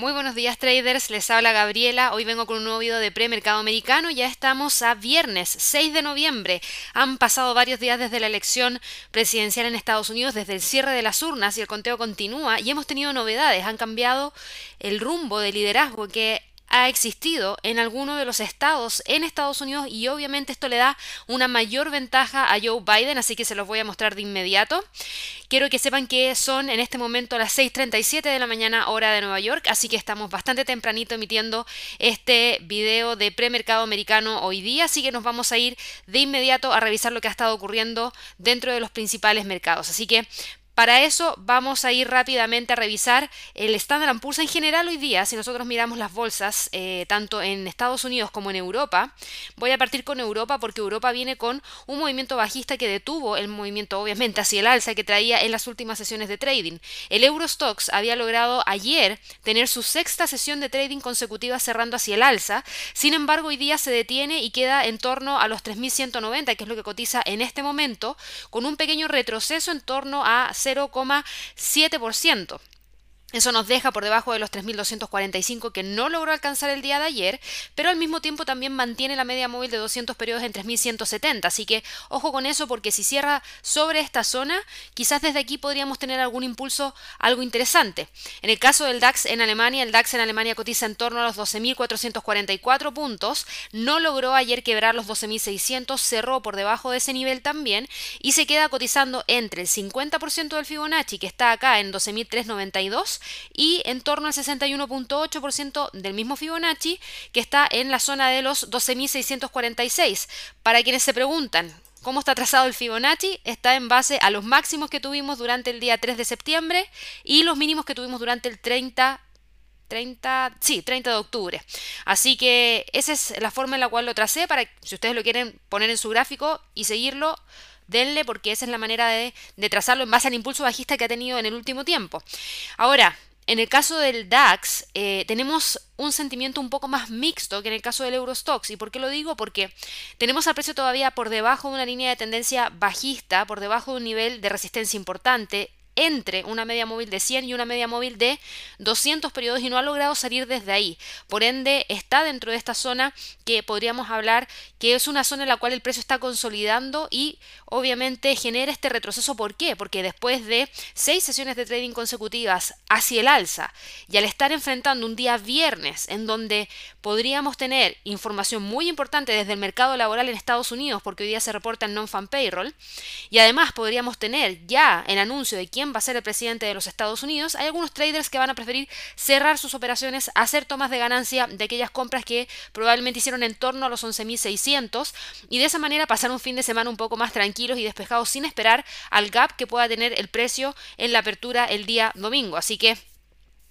Muy buenos días traders, les habla Gabriela. Hoy vengo con un nuevo video de premercado americano. Ya estamos a viernes 6 de noviembre. Han pasado varios días desde la elección presidencial en Estados Unidos, desde el cierre de las urnas y el conteo continúa y hemos tenido novedades. Han cambiado el rumbo de liderazgo que ha existido en alguno de los estados en Estados Unidos y obviamente esto le da una mayor ventaja a Joe Biden, así que se los voy a mostrar de inmediato. Quiero que sepan que son en este momento las 6.37 de la mañana hora de Nueva York, así que estamos bastante tempranito emitiendo este video de premercado americano hoy día, así que nos vamos a ir de inmediato a revisar lo que ha estado ocurriendo dentro de los principales mercados. Así que para eso vamos a ir rápidamente a revisar el Standard Poor's en general hoy día. Si nosotros miramos las bolsas, eh, tanto en Estados Unidos como en Europa, voy a partir con Europa porque Europa viene con un movimiento bajista que detuvo el movimiento obviamente hacia el alza que traía en las últimas sesiones de trading. El Eurostox había logrado ayer tener su sexta sesión de trading consecutiva cerrando hacia el alza. Sin embargo, hoy día se detiene y queda en torno a los 3.190, que es lo que cotiza en este momento, con un pequeño retroceso en torno a 0,7%. Eso nos deja por debajo de los 3.245 que no logró alcanzar el día de ayer, pero al mismo tiempo también mantiene la media móvil de 200 periodos en 3.170. Así que ojo con eso porque si cierra sobre esta zona, quizás desde aquí podríamos tener algún impulso algo interesante. En el caso del DAX en Alemania, el DAX en Alemania cotiza en torno a los 12.444 puntos. No logró ayer quebrar los 12.600, cerró por debajo de ese nivel también y se queda cotizando entre el 50% del Fibonacci que está acá en 12.392 y en torno al 61.8% del mismo Fibonacci que está en la zona de los 12.646. Para quienes se preguntan, ¿Cómo está trazado el Fibonacci? Está en base a los máximos que tuvimos durante el día 3 de septiembre y los mínimos que tuvimos durante el 30 30, sí, 30 de octubre. Así que esa es la forma en la cual lo tracé para si ustedes lo quieren poner en su gráfico y seguirlo, denle porque esa es la manera de, trazarlo en base al impulso bajista que ha tenido en el último tiempo. Ahora, en el caso del DAX eh, tenemos un sentimiento un poco más mixto que en el caso del Eurostox. ¿Y por qué lo digo? Porque tenemos al precio todavía por debajo de una línea de tendencia bajista, por debajo de un nivel de resistencia importante entre una media móvil de 100 y una media móvil de 200 periodos y no ha logrado salir desde ahí. Por ende, está dentro de esta zona que podríamos hablar que es una zona en la cual el precio está consolidando y obviamente genera este retroceso. ¿Por qué? Porque después de seis sesiones de trading consecutivas hacia el alza y al estar enfrentando un día viernes en donde podríamos tener información muy importante desde el mercado laboral en Estados Unidos, porque hoy día se reporta el non-fan payroll, y además podríamos tener ya el anuncio de quién va a ser el presidente de los Estados Unidos, hay algunos traders que van a preferir cerrar sus operaciones, hacer tomas de ganancia de aquellas compras que probablemente hicieron en torno a los 11.600 y de esa manera pasar un fin de semana un poco más tranquilos y despejados sin esperar al gap que pueda tener el precio en la apertura el día domingo. Así que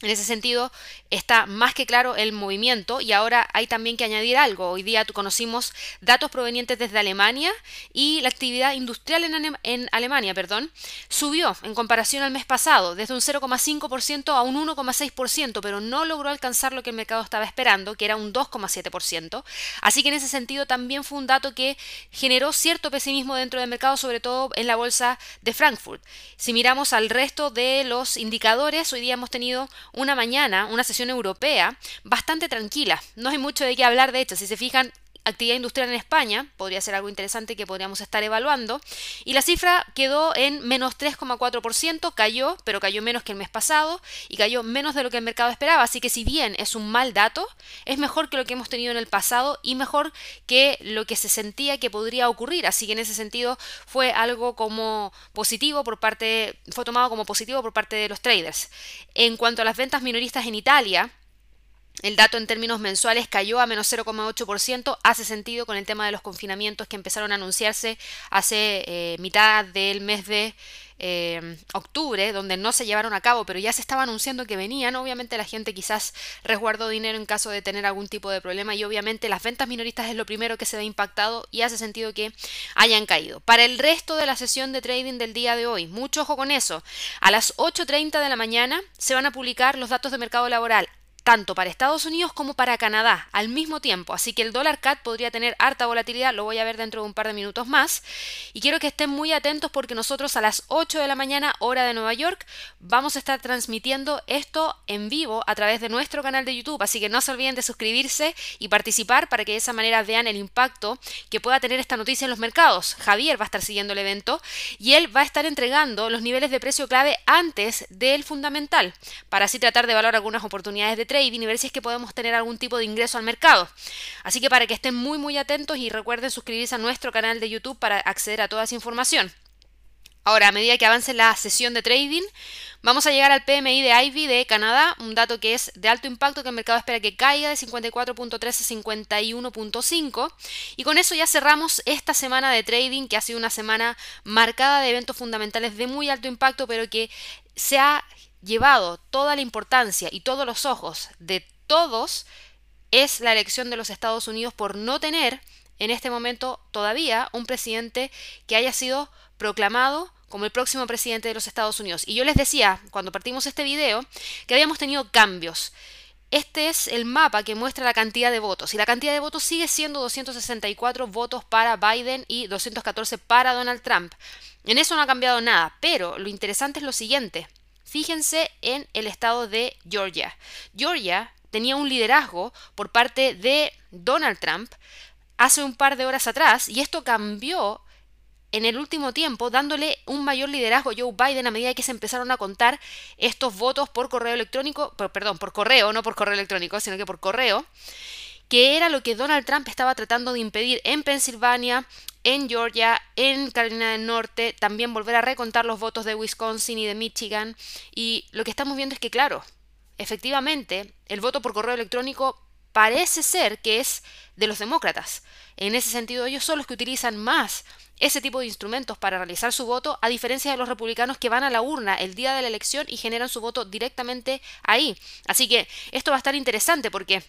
en ese sentido, está más que claro el movimiento y ahora hay también que añadir algo. Hoy día conocimos datos provenientes desde Alemania y la actividad industrial en, en Alemania perdón, subió en comparación al mes pasado, desde un 0,5% a un 1,6%, pero no logró alcanzar lo que el mercado estaba esperando, que era un 2,7%. Así que en ese sentido también fue un dato que generó cierto pesimismo dentro del mercado, sobre todo en la bolsa de Frankfurt. Si miramos al resto de los indicadores, hoy día hemos tenido una mañana, una sesión europea bastante tranquila. No hay mucho de qué hablar, de hecho, si se fijan, actividad industrial en España, podría ser algo interesante que podríamos estar evaluando, y la cifra quedó en menos 3,4%, cayó, pero cayó menos que el mes pasado y cayó menos de lo que el mercado esperaba, así que si bien es un mal dato, es mejor que lo que hemos tenido en el pasado y mejor que lo que se sentía que podría ocurrir, así que en ese sentido fue algo como positivo por parte, fue tomado como positivo por parte de los traders. En cuanto a las ventas minoristas en Italia, el dato en términos mensuales cayó a menos 0,8%. Hace sentido con el tema de los confinamientos que empezaron a anunciarse hace eh, mitad del mes de eh, octubre, donde no se llevaron a cabo, pero ya se estaba anunciando que venían. Obviamente la gente quizás resguardó dinero en caso de tener algún tipo de problema y obviamente las ventas minoristas es lo primero que se ve impactado y hace sentido que hayan caído. Para el resto de la sesión de trading del día de hoy, mucho ojo con eso. A las 8.30 de la mañana se van a publicar los datos de mercado laboral tanto para Estados Unidos como para Canadá al mismo tiempo. Así que el dólar CAD podría tener harta volatilidad, lo voy a ver dentro de un par de minutos más. Y quiero que estén muy atentos porque nosotros a las 8 de la mañana, hora de Nueva York, vamos a estar transmitiendo esto en vivo a través de nuestro canal de YouTube. Así que no se olviden de suscribirse y participar para que de esa manera vean el impacto que pueda tener esta noticia en los mercados. Javier va a estar siguiendo el evento y él va a estar entregando los niveles de precio clave antes del fundamental para así tratar de valorar algunas oportunidades de y ver si es que podemos tener algún tipo de ingreso al mercado. Así que para que estén muy muy atentos y recuerden suscribirse a nuestro canal de YouTube para acceder a toda esa información. Ahora, a medida que avance la sesión de trading, vamos a llegar al PMI de Ivy de Canadá, un dato que es de alto impacto que el mercado espera que caiga de 54.3 a 51.5. Y con eso ya cerramos esta semana de trading, que ha sido una semana marcada de eventos fundamentales de muy alto impacto, pero que se ha llevado toda la importancia y todos los ojos de todos es la elección de los Estados Unidos por no tener en este momento todavía un presidente que haya sido proclamado como el próximo presidente de los Estados Unidos. Y yo les decía, cuando partimos este video, que habíamos tenido cambios. Este es el mapa que muestra la cantidad de votos y la cantidad de votos sigue siendo 264 votos para Biden y 214 para Donald Trump. En eso no ha cambiado nada, pero lo interesante es lo siguiente. Fíjense en el estado de Georgia. Georgia tenía un liderazgo por parte de Donald Trump hace un par de horas atrás y esto cambió en el último tiempo dándole un mayor liderazgo a Joe Biden a medida que se empezaron a contar estos votos por correo electrónico, perdón, por correo, no por correo electrónico, sino que por correo, que era lo que Donald Trump estaba tratando de impedir en Pensilvania, en Georgia, en Carolina del Norte, también volver a recontar los votos de Wisconsin y de Michigan. Y lo que estamos viendo es que, claro, efectivamente, el voto por correo electrónico parece ser que es de los demócratas. En ese sentido, ellos son los que utilizan más ese tipo de instrumentos para realizar su voto, a diferencia de los republicanos que van a la urna el día de la elección y generan su voto directamente ahí. Así que esto va a estar interesante porque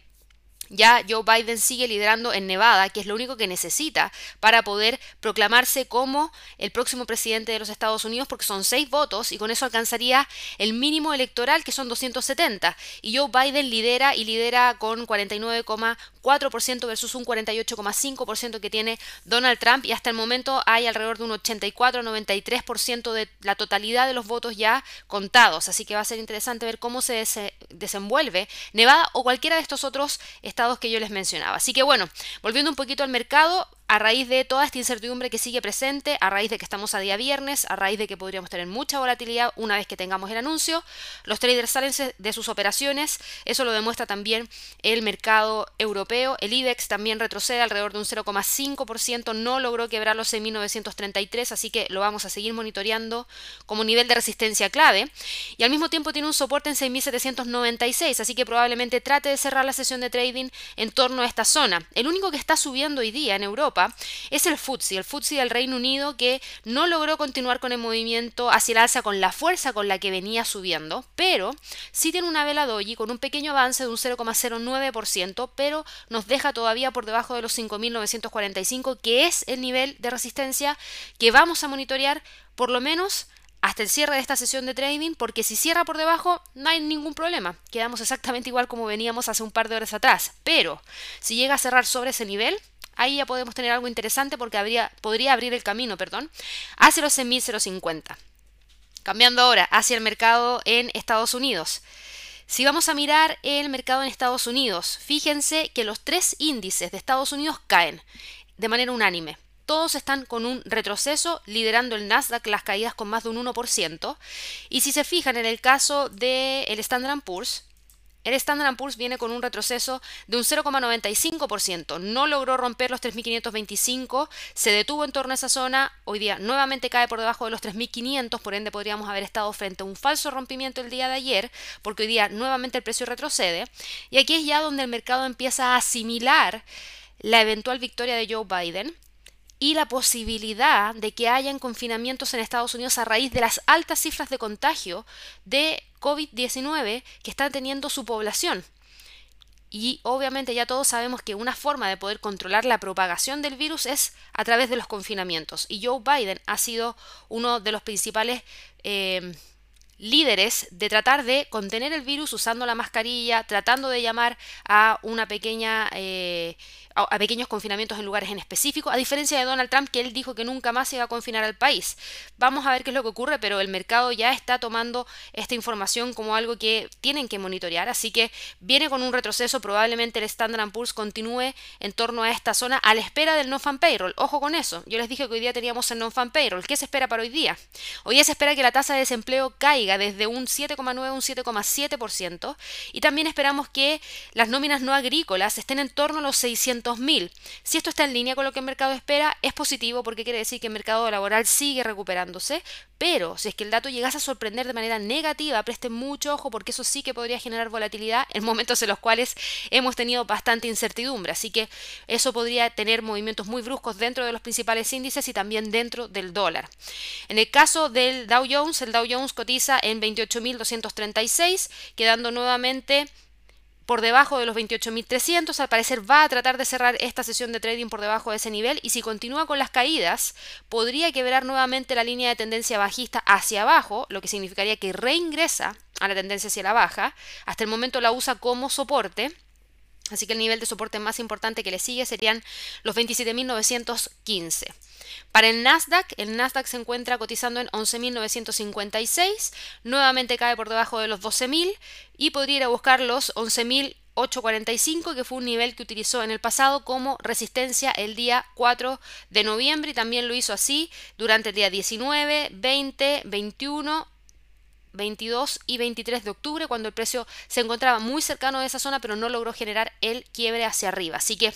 ya Joe Biden sigue liderando en Nevada, que es lo único que necesita para poder proclamarse como el próximo presidente de los Estados Unidos, porque son seis votos y con eso alcanzaría el mínimo electoral, que son 270. Y Joe Biden lidera y lidera con 49,4% versus un 48,5% que tiene Donald Trump. Y hasta el momento hay alrededor de un 84-93% de la totalidad de los votos ya contados. Así que va a ser interesante ver cómo se desenvuelve Nevada o cualquiera de estos otros estados que yo les mencionaba. Así que bueno, volviendo un poquito al mercado, a raíz de toda esta incertidumbre que sigue presente, a raíz de que estamos a día viernes, a raíz de que podríamos tener mucha volatilidad una vez que tengamos el anuncio, los traders salen de sus operaciones, eso lo demuestra también el mercado europeo, el IBEX también retrocede alrededor de un 0,5%, no logró quebrar los 6.933, así que lo vamos a seguir monitoreando como nivel de resistencia clave, y al mismo tiempo tiene un soporte en 6.796, así que probablemente trate de cerrar la sesión de trading en torno a esta zona. El único que está subiendo hoy día en Es el FTSE, el FTSE del Reino Unido que no logró continuar con el movimiento hacia el alza con la fuerza con la que venía subiendo, pero sí tiene una vela doji con un pequeño avance de un 0,09%, pero nos deja todavía por debajo de los 5.945, que es el nivel de resistencia que vamos a monitorear por lo menos hasta el cierre de esta sesión de trading, porque si cierra por debajo no hay ningún problema, quedamos exactamente igual como veníamos hace un par de horas atrás, pero si llega a cerrar sobre ese nivel, ahí ya podemos tener algo interesante porque podría abrir el camino, perdón, hacia los 6.050. Cambiando ahora hacia el mercado en Estados Unidos. Si vamos a mirar el mercado en Estados Unidos, fíjense que los tres índices de Estados Unidos caen de manera unánime. Todos están con un retroceso, liderando el Nasdaq las caídas con más de un 1%. Y si se fijan en el caso del el Standard Poor's, el Standard Poor's viene con un retroceso de un 0,95%. No logró romper los 3.525, se detuvo en torno a esa zona. Hoy día nuevamente cae por debajo de los 3.500, por ende podríamos haber estado frente a un falso rompimiento el día de ayer, porque hoy día nuevamente el precio retrocede. Y aquí es ya donde el mercado empieza a asimilar la eventual victoria de Joe Biden y la posibilidad de que hayan confinamientos en Estados Unidos a raíz de las altas cifras de contagio de COVID-19 que está teniendo su población. Y obviamente ya todos sabemos que una forma de poder controlar la propagación del virus es a través de los confinamientos. Y Joe Biden ha sido uno de los principales eh, líderes de tratar de contener el virus usando la mascarilla, tratando de llamar a una pequeña eh, a, pequeños confinamientos en lugares en específico, a diferencia de Donald Trump que él dijo que nunca más se iba a confinar al país. Vamos a ver qué es lo que ocurre, pero el mercado ya está tomando esta información como algo que tienen que monitorear, así que viene con un retroceso, probablemente el Standard Poor's continúe en torno a esta zona a la espera del non-fan payroll. Ojo con eso, yo les dije que hoy día teníamos el non-fan payroll. ¿Qué se espera para hoy día? Hoy día se espera que la tasa de desempleo caiga desde un 7,9 a un 7,7% y también esperamos que las nóminas no agrícolas estén en torno a los 600 si esto está en línea con lo que el mercado espera, es positivo porque quiere decir que el mercado laboral sigue recuperándose, pero si es que el dato llegase a sorprender de manera negativa, presten mucho ojo porque eso sí que podría generar volatilidad en momentos en los cuales hemos tenido bastante incertidumbre. Así que eso podría tener movimientos muy bruscos dentro de los principales índices y también dentro del dólar. En el caso del Dow Jones, el Dow Jones cotiza en 28.236, quedando nuevamente por debajo de los 28.300. Al parecer va a tratar de cerrar esta sesión de trading por debajo de ese nivel y si continúa con las caídas podría quebrar nuevamente la línea de tendencia bajista hacia abajo, lo que significaría que reingresa a la tendencia hacia la baja. Hasta el momento la usa como soporte. Así que el nivel de soporte más importante que le sigue serían los 27.915. Para el Nasdaq, el Nasdaq se encuentra cotizando en 11.956, nuevamente cae por debajo de los 12.000 y podría ir a buscar los 11.845, que fue un nivel que utilizó en el pasado como resistencia el día 4 de noviembre y también lo hizo así durante el día 19, 20, 21 22 y 23 de octubre, cuando el precio se encontraba muy cercano de esa zona, pero no logró generar el quiebre hacia arriba. Así que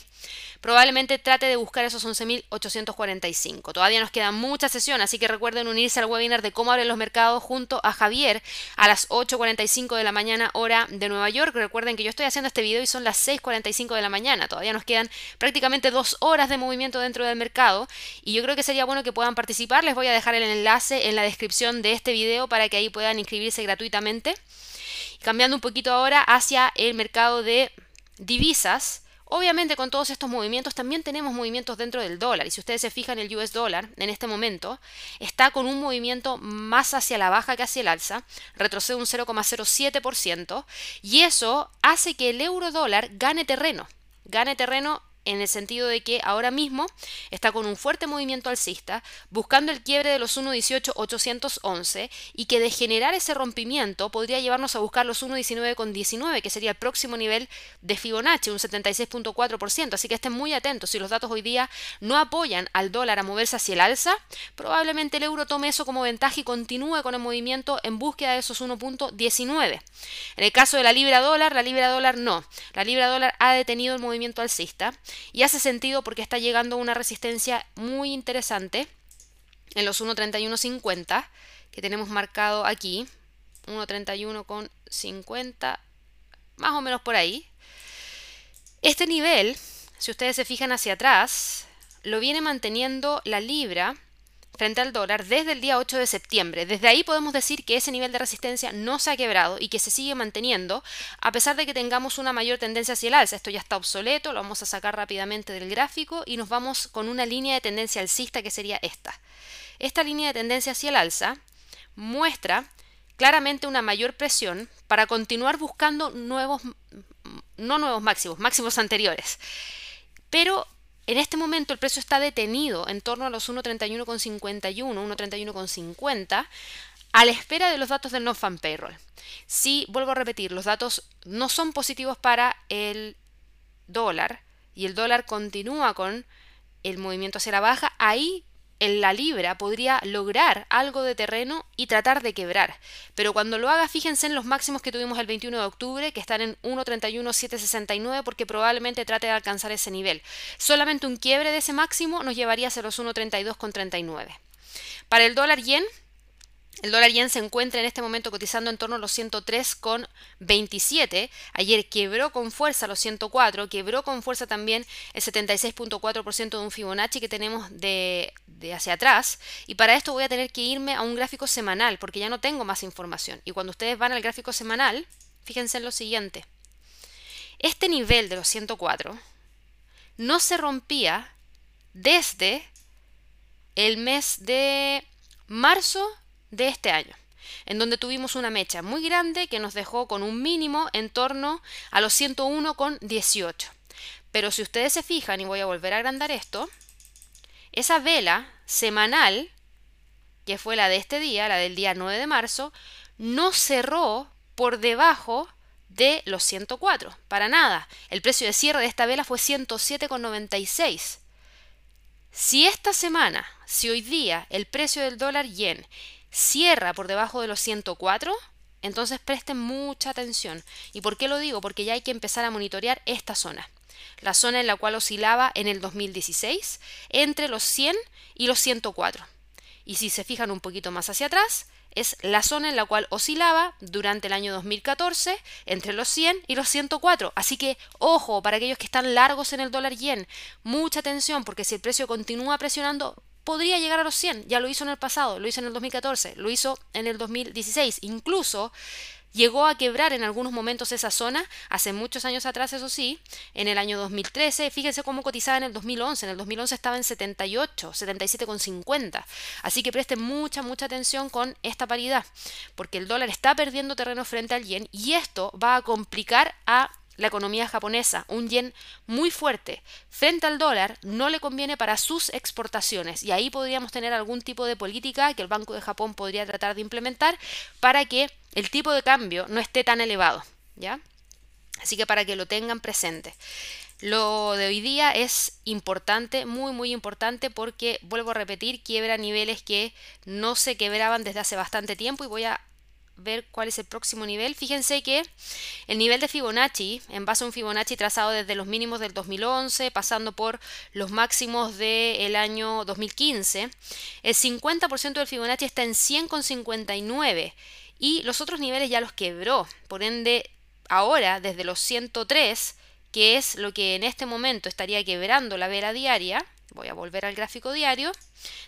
probablemente trate de buscar esos 11.845. Todavía nos queda mucha sesión, así que recuerden unirse al webinar de cómo abren los mercados junto a Javier a las 8.45 de la mañana hora de Nueva York. Recuerden que yo estoy haciendo este video y son las 6.45 de la mañana. Todavía nos quedan prácticamente dos horas de movimiento dentro del mercado y yo creo que sería bueno que puedan participar. Les voy a dejar el enlace en la descripción de este video para que ahí puedan inscribirse gratuitamente. Cambiando un poquito ahora hacia el mercado de divisas. Obviamente con todos estos movimientos también tenemos movimientos dentro del dólar y si ustedes se fijan el US dólar en este momento está con un movimiento más hacia la baja que hacia el alza, retrocede un 0,07% y eso hace que el euro dólar gane terreno, gane terreno en el sentido de que ahora mismo está con un fuerte movimiento alcista, buscando el quiebre de los 1.18.811 y que de generar ese rompimiento podría llevarnos a buscar los 1.19.19, que sería el próximo nivel de Fibonacci, un 76.4%. Así que estén muy atentos, si los datos hoy día no apoyan al dólar a moverse hacia el alza, probablemente el euro tome eso como ventaja y continúe con el movimiento en búsqueda de esos 1.19. En el caso de la libra dólar, la libra dólar no. La libra dólar ha detenido el movimiento alcista y hace sentido porque está llegando una resistencia muy interesante en los 1.3150 que tenemos marcado aquí. 1.31.50, más o menos por ahí. Este nivel, si ustedes se fijan hacia atrás, lo viene manteniendo la libra frente al dólar desde el día 8 de septiembre. Desde ahí podemos decir que ese nivel de resistencia no se ha quebrado y que se sigue manteniendo a pesar de que tengamos una mayor tendencia hacia el alza. Esto ya está obsoleto, lo vamos a sacar rápidamente del gráfico y nos vamos con una línea de tendencia alcista que sería esta. Esta línea de tendencia hacia el alza muestra claramente una mayor presión para continuar buscando nuevos, no nuevos máximos, máximos anteriores. Pero en este momento el precio está detenido en torno a los 1.31,51, 1.31,50 a la espera de los datos del non-fan payroll. Si, vuelvo a repetir, los datos no son positivos para el dólar y el dólar continúa con el movimiento hacia la baja, ahí en la libra podría lograr algo de terreno y tratar de quebrar. Pero cuando lo haga, fíjense en los máximos que tuvimos el 21 de octubre, que están en 1.31.769, porque probablemente trate de alcanzar ese nivel. Solamente un quiebre de ese máximo nos llevaría a los 1.32.39. Para el dólar yen, el dólar yen se encuentra en este momento cotizando en torno a los 103,27. Ayer quebró con fuerza los 104, quebró con fuerza también el 76.4% de un Fibonacci que tenemos de, de, hacia atrás. Y para esto voy a tener que irme a un gráfico semanal porque ya no tengo más información. Y cuando ustedes van al gráfico semanal, fíjense en lo siguiente. Este nivel de los 104 no se rompía desde el mes de marzo de este año. en donde tuvimos una mecha muy grande que nos dejó con un mínimo en torno a los 101,18. Pero si ustedes se fijan, y voy a volver a agrandar esto, esa vela semanal, que fue la de este día, la del día 9 de marzo, no cerró por debajo de los 104, para nada. El precio de cierre de esta vela fue 107,96. Si esta semana, si hoy día el precio del dólar yen cierra por debajo de los 104, entonces presten mucha atención. ¿Y por qué lo digo? Porque ya hay que empezar a monitorear esta zona. La zona en la cual oscilaba en el 2016 entre los 100 y los 104. Y si se fijan un poquito más hacia atrás, es la zona en la cual oscilaba durante el año 2014 entre los 100 y los 104. Así que ojo para aquellos que están largos en el dólar yen, mucha atención porque si el precio continúa presionando podría llegar a los 100. Ya lo hizo en el pasado, lo hizo en el 2014, lo hizo en el 2016. Incluso Llegó a quebrar en algunos momentos esa zona, hace muchos años atrás, eso sí, en el año 2013. Fíjense cómo cotizaba en el 2011. En el 2011 estaba en 78, 77,50. Así que presten mucha, mucha atención con esta paridad, porque el dólar está perdiendo terreno frente al yen y esto va a complicar a la economía japonesa, un yen muy fuerte frente al dólar, no le conviene para sus exportaciones y ahí podríamos tener algún tipo de política que el Banco de Japón podría tratar de implementar para que el tipo de cambio no esté tan elevado, ¿ya? Así que para que lo tengan presente. Lo de hoy día es importante, muy muy importante porque vuelvo a repetir, quiebra niveles que no se quebraban desde hace bastante tiempo y voy a ver cuál es el próximo nivel. Fíjense que el nivel de Fibonacci, en base a un Fibonacci trazado desde los mínimos del 2011, pasando por los máximos del año 2015, el 50% del Fibonacci está en 100,59 y los otros niveles ya los quebró. Por ende, ahora, desde los 103, que es lo que en este momento estaría quebrando la vela diaria, voy a volver al gráfico diario,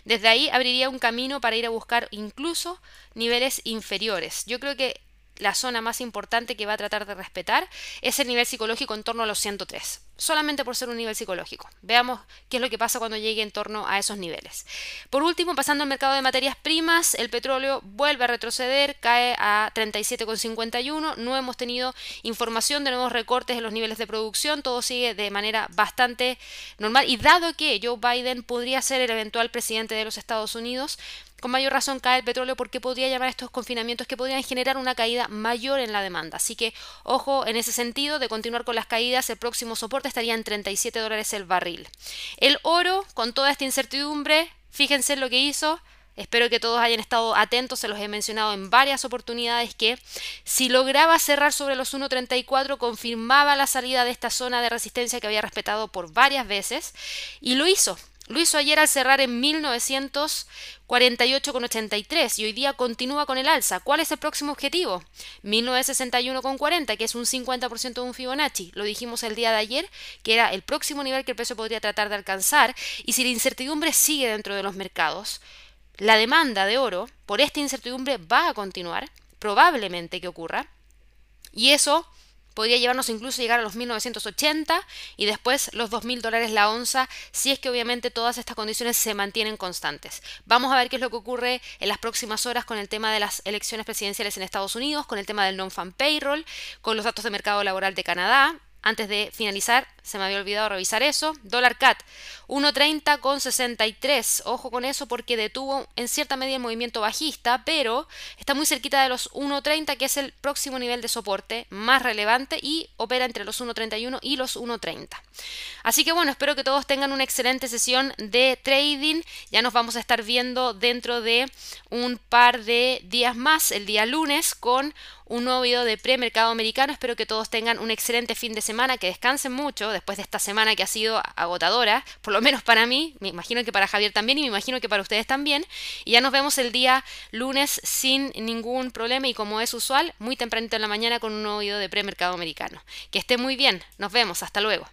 desde ahí abriría un camino para ir a buscar incluso niveles inferiores. Yo creo que la zona más importante que va a tratar de respetar es el nivel psicológico en torno a los 103, solamente por ser un nivel psicológico. Veamos qué es lo que pasa cuando llegue en torno a esos niveles. Por último, pasando al mercado de materias primas, el petróleo vuelve a retroceder, cae a 37,51. No hemos tenido información de nuevos recortes en los niveles de producción, todo sigue de manera bastante normal. Y dado que Joe Biden podría ser el eventual presidente de los Estados Unidos, con mayor razón cae el petróleo porque podría llevar a estos confinamientos que podrían generar una caída mayor en la demanda. Así que ojo en ese sentido de continuar con las caídas, el próximo soporte estaría en 37 dólares el barril. El oro, con toda esta incertidumbre, fíjense lo que hizo. Espero que todos hayan estado atentos, se los he mencionado en varias oportunidades que si lograba cerrar sobre los 1.34 confirmaba la salida de esta zona de resistencia que había respetado por varias veces y lo hizo. Lo hizo ayer al cerrar en 1948,83 y hoy día continúa con el alza. ¿Cuál es el próximo objetivo? 1961,40, que es un 50% de un Fibonacci. Lo dijimos el día de ayer, que era el próximo nivel que el precio podría tratar de alcanzar. Y si la incertidumbre sigue dentro de los mercados, la demanda de oro por esta incertidumbre va a continuar, probablemente que ocurra. Y eso podría llevarnos incluso a llegar a los 1980 y después los 2.000 dólares la onza, si es que obviamente todas estas condiciones se mantienen constantes. Vamos a ver qué es lo que ocurre en las próximas horas con el tema de las elecciones presidenciales en Estados Unidos, con el tema del non-fan payroll, con los datos de mercado laboral de Canadá, antes de finalizar, se me había olvidado revisar eso. Dólar CAT, 1.30 con 63. Ojo con eso porque detuvo en cierta medida el movimiento bajista, pero está muy cerquita de los 1.30, que es el próximo nivel de soporte más relevante y opera entre los 1.31 y los 1.30. Así que bueno, espero que todos tengan una excelente sesión de trading. Ya nos vamos a estar viendo dentro de un par de días más, el día lunes, con un nuevo video de premercado americano. Espero que todos tengan un excelente fin de semana, que descansen mucho después de esta semana que ha sido agotadora, por lo menos para mí, me imagino que para Javier también y me imagino que para ustedes también. Y ya nos vemos el día lunes sin ningún problema y como es usual, muy tempranito en la mañana con un nuevo video de premercado americano. Que esté muy bien, nos vemos, hasta luego.